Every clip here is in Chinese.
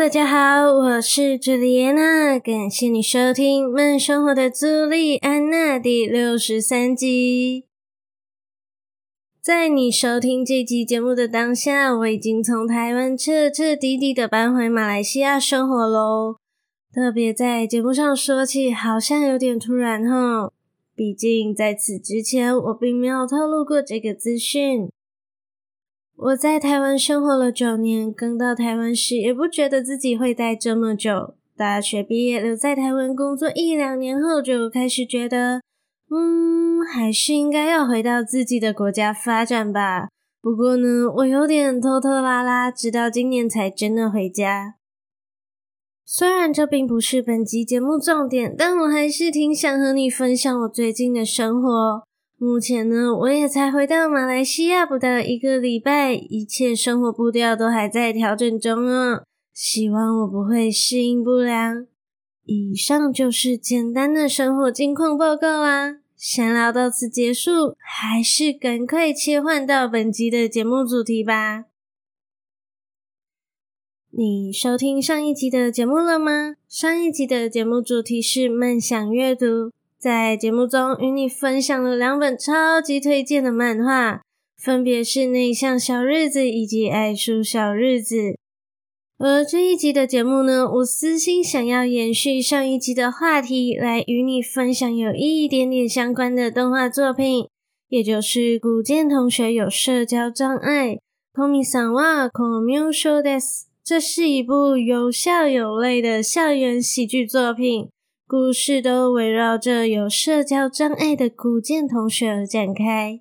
大家好，我是朱莉安娜，感谢你收听《慢生活的朱莉安娜》第六十三集。在你收听这集节目的当下，我已经从台湾彻彻底底的搬回马来西亚生活喽。特别在节目上说起，好像有点突然哈，毕竟在此之前，我并没有透露过这个资讯。我在台湾生活了九年，刚到台湾时也不觉得自己会待这么久。大学毕业留在台湾工作一两年后，就开始觉得，嗯，还是应该要回到自己的国家发展吧。不过呢，我有点拖拖拉拉，直到今年才真的回家。虽然这并不是本集节目重点，但我还是挺想和你分享我最近的生活。目前呢，我也才回到马来西亚不到一个礼拜，一切生活步调都还在调整中哦。希望我不会适应不良。以上就是简单的生活近况报告啊。闲聊到此结束，还是赶快切换到本集的节目主题吧。你收听上一集的节目了吗？上一集的节目主题是梦想阅读。在节目中与你分享了两本超级推荐的漫画，分别是《内向小日子》以及《爱书小日子》。而这一集的节目呢，我私心想要延续上一集的话题，来与你分享有一点点相关的动画作品，也就是古见同学有社交障碍。コミさんはコミュ障です。这是一部有笑有泪的校园喜剧作品。 故事都围绕着有社交障碍的古建同学而展开。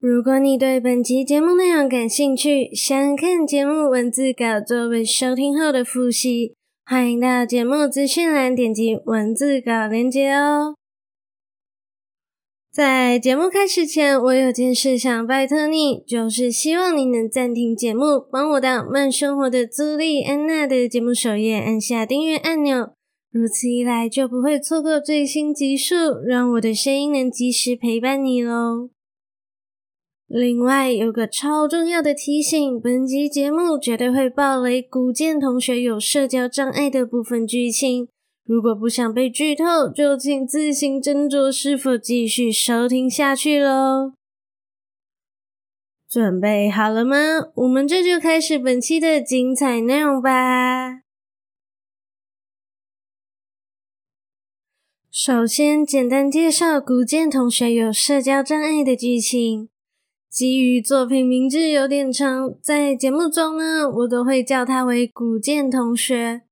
如果你对本期节目内容感兴趣，想看节目文字稿作为收听后的复习，欢迎到节目资讯栏点击文字稿链接哦。在节目开始前，我有件事想拜托你，就是希望你能暂停节目，帮我到慢生活的朱莉安娜的节目首页按下订阅按钮，如此一来就不会错过最新集数，让我的声音能及时陪伴你喽。另外有个超重要的提醒，本集节目绝对会爆雷古见同学有社交障碍的部分剧情。如果不想被剧透，就请自行斟酌是否继续收听下去喽。准备好了吗？我们这就开始本期的精彩内容吧。首先，简单介绍古剑同学有社交障碍的剧情。基于作品名字有点长，在节目中呢，我都会叫他为古剑同学。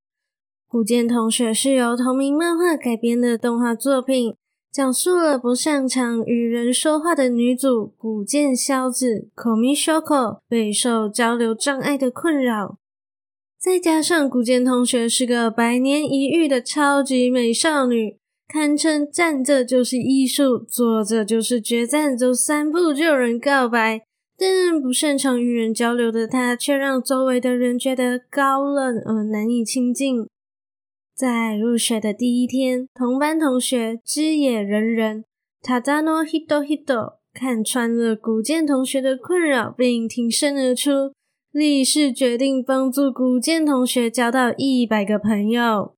古见同学是由同名漫画改编的动画作品，讲述了不擅长与人说话的女主古见咲子 （Komi Shoko） 备受交流障碍的困扰。再加上古见同学是个百年一遇的超级美少女，堪称站着就是艺术，坐着就是决战，走三步就有人告白。但不擅长与人交流的她，却让周围的人觉得高冷而难以亲近。在入学的第一天，同班同学枝野仁人 Tadano Hitohito 看穿了古见同学的困扰，并挺身而出，立誓决定帮助古见同学交到一百个朋友。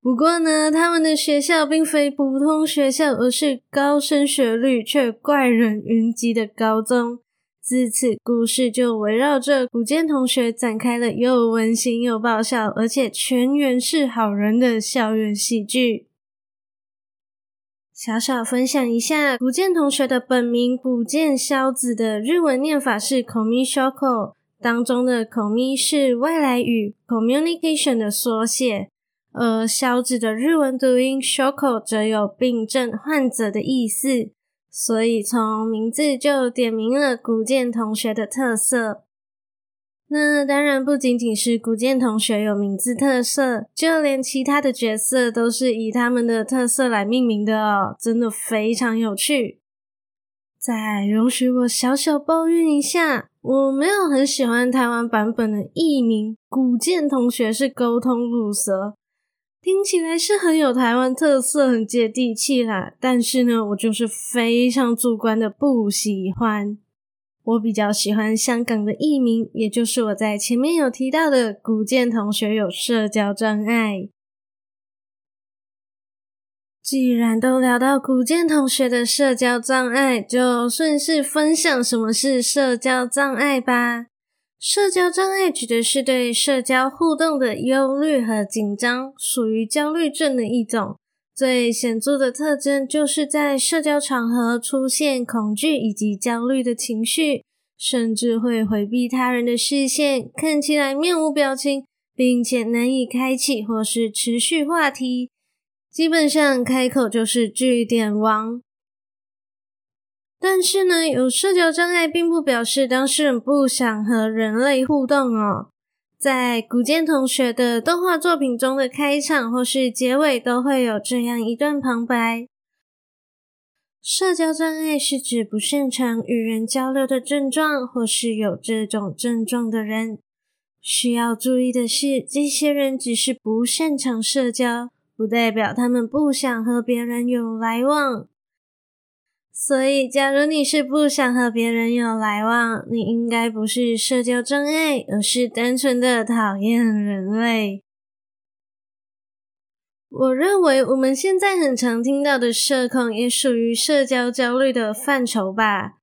不过呢，他们的学校并非普通学校，而是高升学率却怪人云集的高中。自此，故事就围绕着古见同学展开了又温馨又爆笑，而且全员是好人的校园喜剧。小小分享一下，古见同学的本名古见咲子的日文念法是 Komi Shoko，当中的 Komi 是外来语 communication 的缩写，而咲子的日文读音 Shoko 则有病症患者的意思。所以从名字就点明了古见同学的特色。那当然不仅仅是古见同学有名字特色，就连其他的角色都是以他们的特色来命名的哦，真的非常有趣。再容许我小小抱怨一下，我没有很喜欢台湾版本的译名，古见同学是沟通鲁蛇，听起来是很有台湾特色，很接地气啦。但是呢，我就是非常主观的不喜欢。我比较喜欢香港的艺名，也就是我在前面有提到的古建同学有社交障碍。既然都聊到古建同学的社交障碍，就顺势分享什么是社交障碍吧。社交障碍指的是对社交互动的忧虑和紧张，属于焦虑症的一种。最显著的特征就是在社交场合出现恐惧以及焦虑的情绪，甚至会回避他人的视线，看起来面无表情，并且难以开启或是持续话题，基本上开口就是句点王。但是呢，有社交障碍并不表示当事人不想和人类互动哦。在古见同学的动画作品中的开场或是结尾都会有这样一段旁白：社交障碍是指不擅长与人交流的症状，或是有这种症状的人。需要注意的是，这些人只是不擅长社交，不代表他们不想和别人有来往。所以，假如你是不想和别人有来往，你应该不是社交障碍，而是单纯的讨厌人类。我认为我们现在很常听到的社恐，也属于社交焦虑的范畴吧。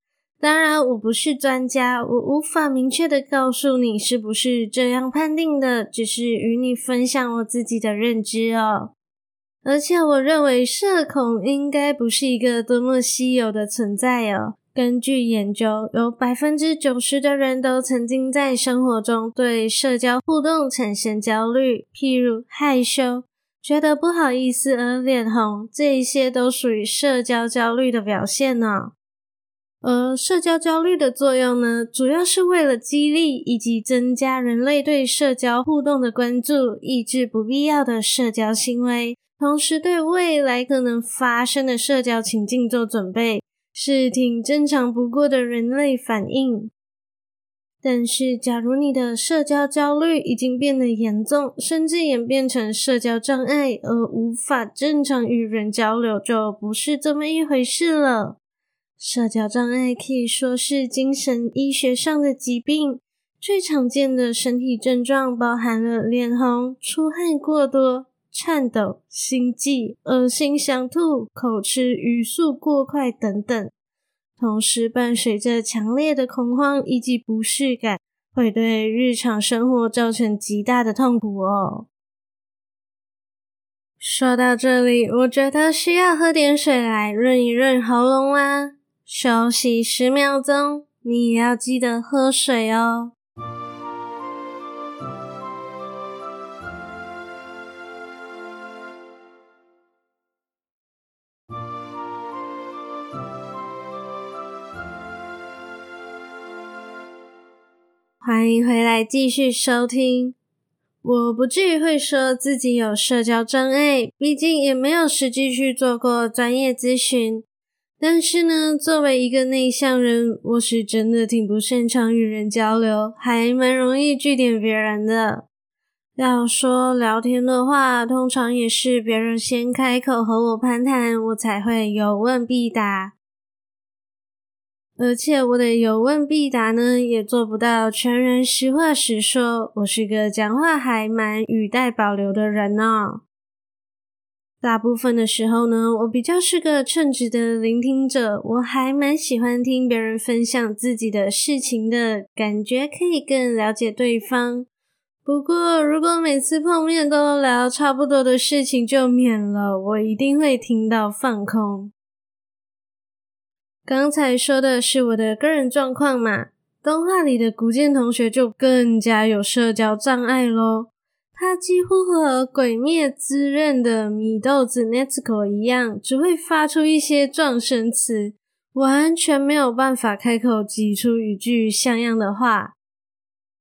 当然，我不是专家，我无法明确的告诉你是不是这样判定的，只是与你分享我自己的认知哦。而且我认为社恐应该不是一个多么稀有的存在哦。根据研究，有百分之九十的人都曾经在生活中对社交互动产生焦虑，譬如害羞、觉得不好意思而脸红，这一些都属于社交焦虑的表现呢。而社交焦虑的作用呢，主要是为了激励以及增加人类对社交互动的关注，抑制不必要的社交行为。同时，对未来可能发生的社交情境做准备，是挺正常不过的人类反应。但是，假如你的社交焦虑已经变得严重，甚至演变成社交障碍，而无法正常与人交流，就不是这么一回事了。社交障碍可以说是精神医学上的疾病，最常见的身体症状包含了脸红、出汗过多。颤抖、心悸、恶心、想吐、口吃、语速过快等等，同时伴随着强烈的恐慌以及不适感，会对日常生活造成极大的痛苦哦。说到这里，我觉得需要喝点水来润一润喉咙啦。休息十秒钟，你也要记得喝水哦。欢迎回来，继续收听。我不至于会说自己有社交障碍，毕竟也没有实际去做过专业咨询。但是呢，作为一个内向人，我是真的挺不擅长与人交流，还蛮容易句点别人的。要说聊天的话，通常也是别人先开口和我攀谈，我才会有问必答。而且我的有问必答呢，也做不到全然实话实说。我是个讲话还蛮语带保留的人呢。大部分的时候呢，我比较是个称职的聆听者，我还蛮喜欢听别人分享自己的事情的，感觉可以更了解对方。不过，如果每次碰面都聊差不多的事情，就免了，我一定会听到放空。刚才说的是我的个人状况嘛，动画里的古见同学就更加有社交障碍咯。他几乎和《鬼灭之刃》的米豆子 Nezuko 一样，只会发出一些撞声词，完全没有办法开口挤出一句像样的话。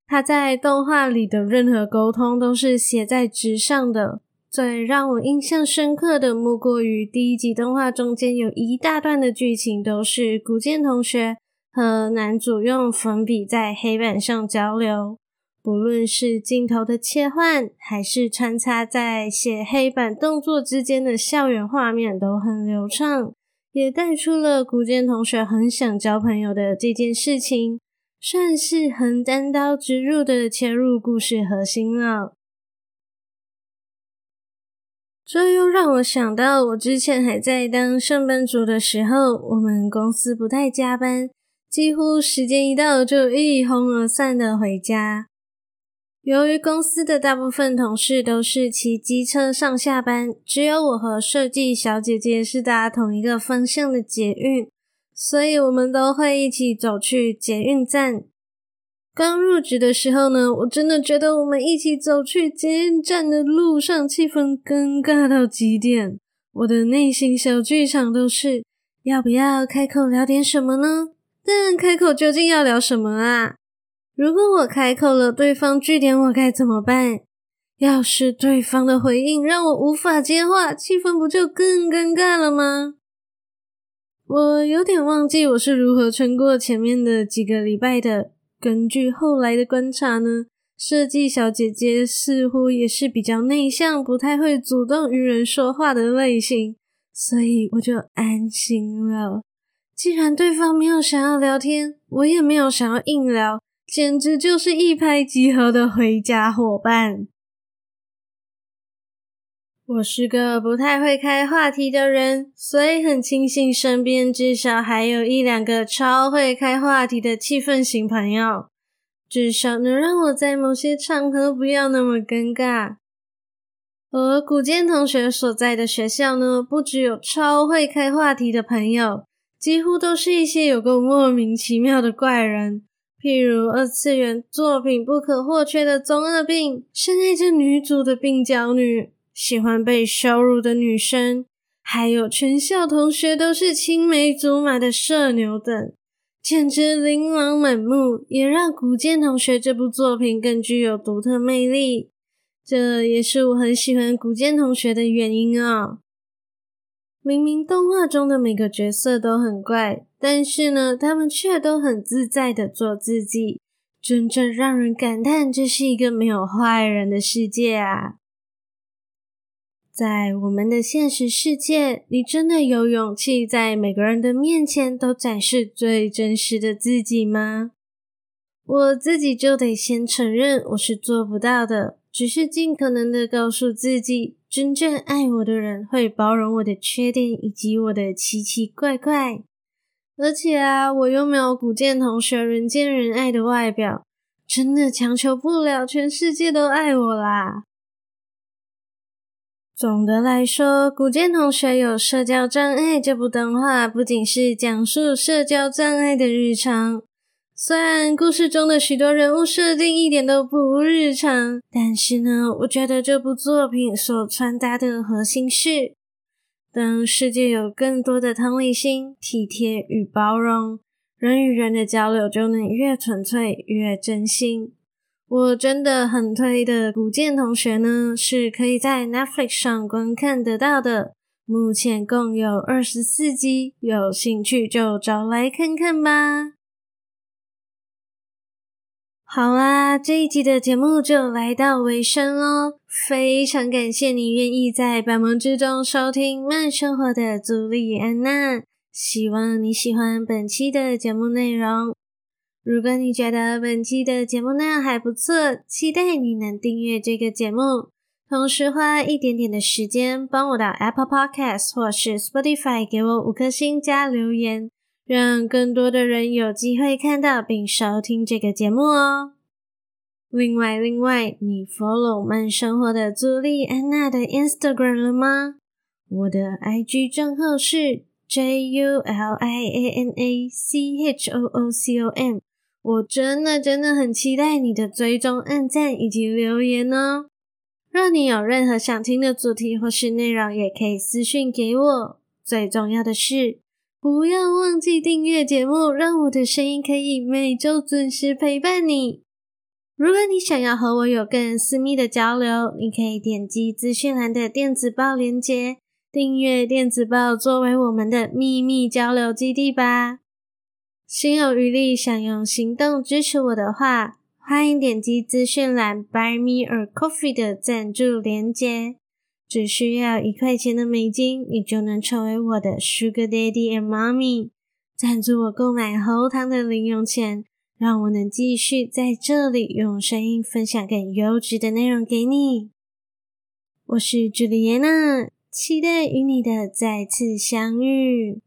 他在动画里的任何沟通都是写在纸上的。最让我印象深刻的，莫过于第一集动画中间有一大段的剧情，都是古剑同学和男主用粉笔在黑板上交流。不论是镜头的切换，还是穿插在写黑板动作之间的校园画面，都很流畅，也带出了古剑同学很想交朋友的这件事情，算是很单刀直入的切入故事核心了。这又让我想到，我之前还在当上班族的时候，我们公司不太加班，几乎时间一到就一哄而散的回家。由于公司的大部分同事都是骑机车上下班，只有我和设计小姐姐是搭同一个方向的捷运，所以我们都会一起走去捷运站。刚入职的时候呢，我真的觉得我们一起走去捷运站的路上，气氛尴尬到极点。我的内心小剧场都是要不要开口聊点什么呢？但开口究竟要聊什么啊？如果我开口了，对方句点我该怎么办？要是对方的回应让我无法接话，气氛不就更尴尬了吗？我有点忘记我是如何撑过前面的几个礼拜的。根据后来的观察呢，设计小姐姐似乎也是比较内向，不太会主动与人说话的类型，所以我就安心了。既然对方没有想要聊天，我也没有想要硬聊，简直就是一拍即合的回家伙伴。我是个不太会开话题的人，所以很庆幸身边至少还有一两个超会开话题的气氛型朋友，至少能让我在某些场合不要那么尴尬。而古建同学所在的学校呢，不只有超会开话题的朋友，几乎都是一些有个莫名其妙的怪人，譬如二次元作品不可或缺的中二病，深爱着女主的病娇女。喜欢被羞辱的女生，还有全校同学都是青梅竹马的社牛等，简直琳琅满目，也让古见同学这部作品更具有独特魅力。这也是我很喜欢古见同学的原因哦。明明动画中的每个角色都很怪，但是呢，他们却都很自在的做自己，真正让人感叹这是一个没有坏人的世界啊。在我们的现实世界，你真的有勇气在每个人的面前都展示最真实的自己吗？我自己就得先承认我是做不到的，只是尽可能的告诉自己，真正爱我的人会包容我的缺点以及我的奇奇怪怪。而且啊，我又没有古建同学人见人爱的外表，真的强求不了全世界都爱我啦。总的来说，古建同学有社交障碍这部动画不仅是讲述社交障碍的日常，虽然故事中的许多人物设定一点都不日常，但是呢，我觉得这部作品所传达的核心是：当世界有更多的同理心、体贴与包容，人与人的交流就能越纯粹、越真心。我真的很推的古剑同学呢，是可以在 Netflix 上观看得到的。目前共有二十四集，有兴趣就找来看看吧。好啦，这一集的节目就来到尾声喽，非常感谢你愿意在百忙之中收听慢生活的朱莉安娜，希望你喜欢本期的节目内容。如果你觉得本期的节目内容还不错，期待你能订阅这个节目，同时花一点点的时间帮我到 Apple Podcast 或是 Spotify 给我五颗星加留言，让更多的人有机会看到并收听这个节目哦。另外，另外，你 follow 慢生活的朱莉安娜的 Instagram 了吗？我的 IG 账号是 JulianaChooCom。我真的真的很期待你的追踪、按赞以及留言哦！若你有任何想听的主题或是内容，也可以私讯给我。最重要的是，不要忘记订阅节目，让我的声音可以每周准时陪伴你。如果你想要和我有更私密的交流，你可以点击资讯栏的电子报链接，订阅电子报作为我们的秘密交流基地吧。心有余力想用行动支持我的话，欢迎点击资讯栏 Buy Me a Coffee 的赞助连接，只需要一块钱的美金，你就能成为我的 Sugar Daddy and Mommy，赞助我购买喉糖的零用钱。让我能继续在这里用声音分享更优质的内容给你。我是朱丽叶娜，期待与你的再次相遇。